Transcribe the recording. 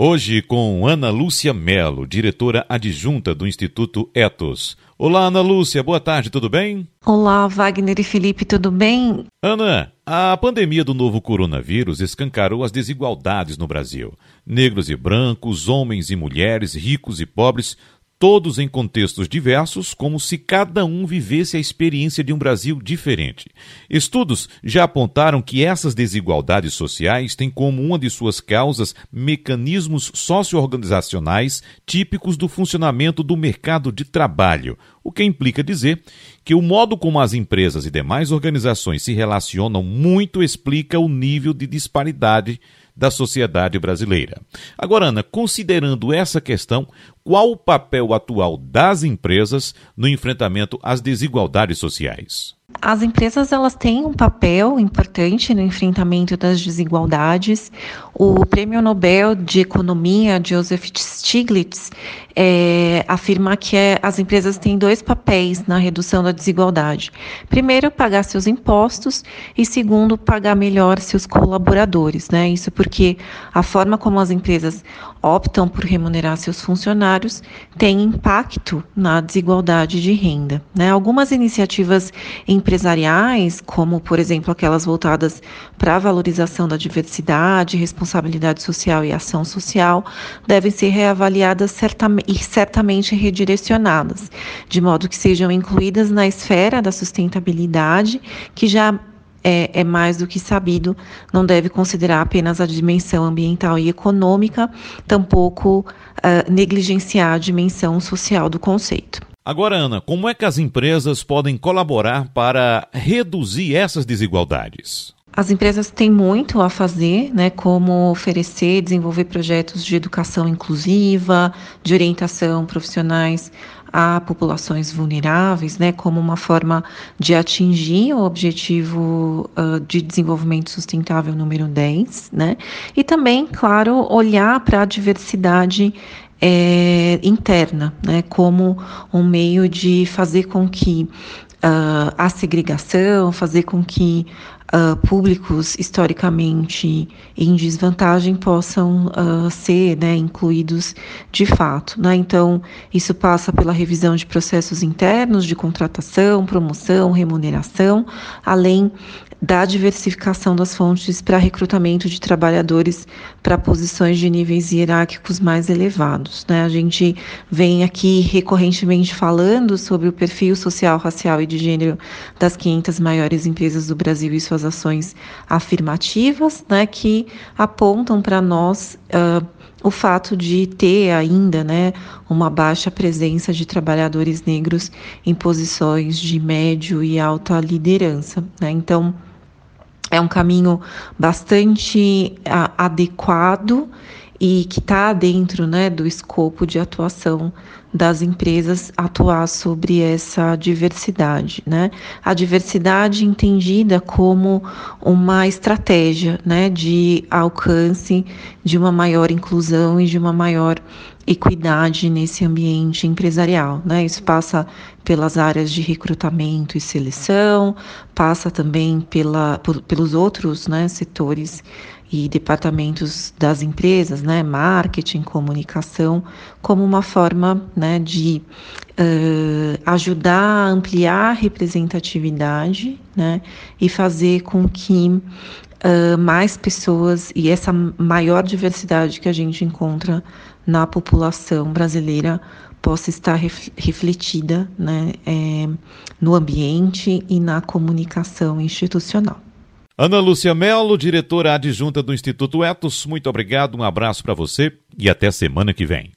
Hoje com Ana Lúcia Melo, diretora adjunta do Instituto Etos. Olá, Ana Lúcia, boa tarde, tudo bem? Olá, Wagner e Felipe, tudo bem? Ana, a pandemia do novo coronavírus escancarou as desigualdades no Brasil. Negros e brancos, homens e mulheres, ricos e pobres, todos em contextos diversos, como se cada um vivesse a experiência de um Brasil diferente. Estudos já apontaram que essas desigualdades sociais têm como uma de suas causas mecanismos socio-organizacionais típicos do funcionamento do mercado de trabalho, o que implica dizer que o modo como as empresas e demais organizações se relacionam muito explica o nível de disparidade da sociedade brasileira. Agora, Ana, considerando essa questão, qual o papel atual das empresas no enfrentamento às desigualdades sociais? As empresas elas têm um papel importante no enfrentamento das desigualdades. O Prêmio Nobel de Economia, Joseph Stiglitz, é, afirma que é, as empresas têm dois papéis na redução da desigualdade. Primeiro, pagar seus impostos e segundo, pagar melhor seus colaboradores. Né? Isso porque a forma como as empresas optam por remunerar seus funcionários tem impacto na desigualdade de renda. Né? Algumas iniciativas empresariais, como por exemplo aquelas voltadas para a valorização da diversidade, responsabilidade social e ação social, devem ser reavaliadas e certamente redirecionadas, de modo que sejam incluídas na esfera da sustentabilidade, que já é, é, mais do que sabido, não deve considerar apenas a dimensão ambiental e econômica, tampouco uh, negligenciar a dimensão social do conceito. Agora, Ana, como é que as empresas podem colaborar para reduzir essas desigualdades? As empresas têm muito a fazer, né, como oferecer, desenvolver projetos de educação inclusiva, de orientação profissionais a populações vulneráveis, né, como uma forma de atingir o objetivo uh, de desenvolvimento sustentável número 10, né, e também, claro, olhar para a diversidade é, interna, né, como um meio de fazer com que uh, a segregação, fazer com que uh, públicos historicamente em desvantagem possam uh, ser né, incluídos de fato. Né? Então, isso passa pela revisão de processos internos de contratação, promoção, remuneração, além da diversificação das fontes para recrutamento de trabalhadores para posições de níveis hierárquicos mais elevados. Né? A gente vem aqui recorrentemente falando sobre o perfil social, racial e de gênero das 500 maiores empresas do Brasil e suas ações afirmativas, né, que apontam para nós uh, o fato de ter ainda né, uma baixa presença de trabalhadores negros em posições de médio e alta liderança. Né? Então, é um caminho bastante a, adequado e que está dentro né, do escopo de atuação das empresas atuar sobre essa diversidade, né? A diversidade entendida como uma estratégia, né, de alcance de uma maior inclusão e de uma maior equidade nesse ambiente empresarial, né? Isso passa pelas áreas de recrutamento e seleção, passa também pela, por, pelos outros né, setores e departamentos das empresas, né, marketing, comunicação, como uma forma né, de uh, ajudar a ampliar a representatividade né, e fazer com que uh, mais pessoas e essa maior diversidade que a gente encontra na população brasileira possa estar refletida né, é, no ambiente e na comunicação institucional. Ana Lúcia Melo, diretora adjunta do Instituto Etos, muito obrigado, um abraço para você e até semana que vem.